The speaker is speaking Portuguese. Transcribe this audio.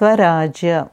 Swarajya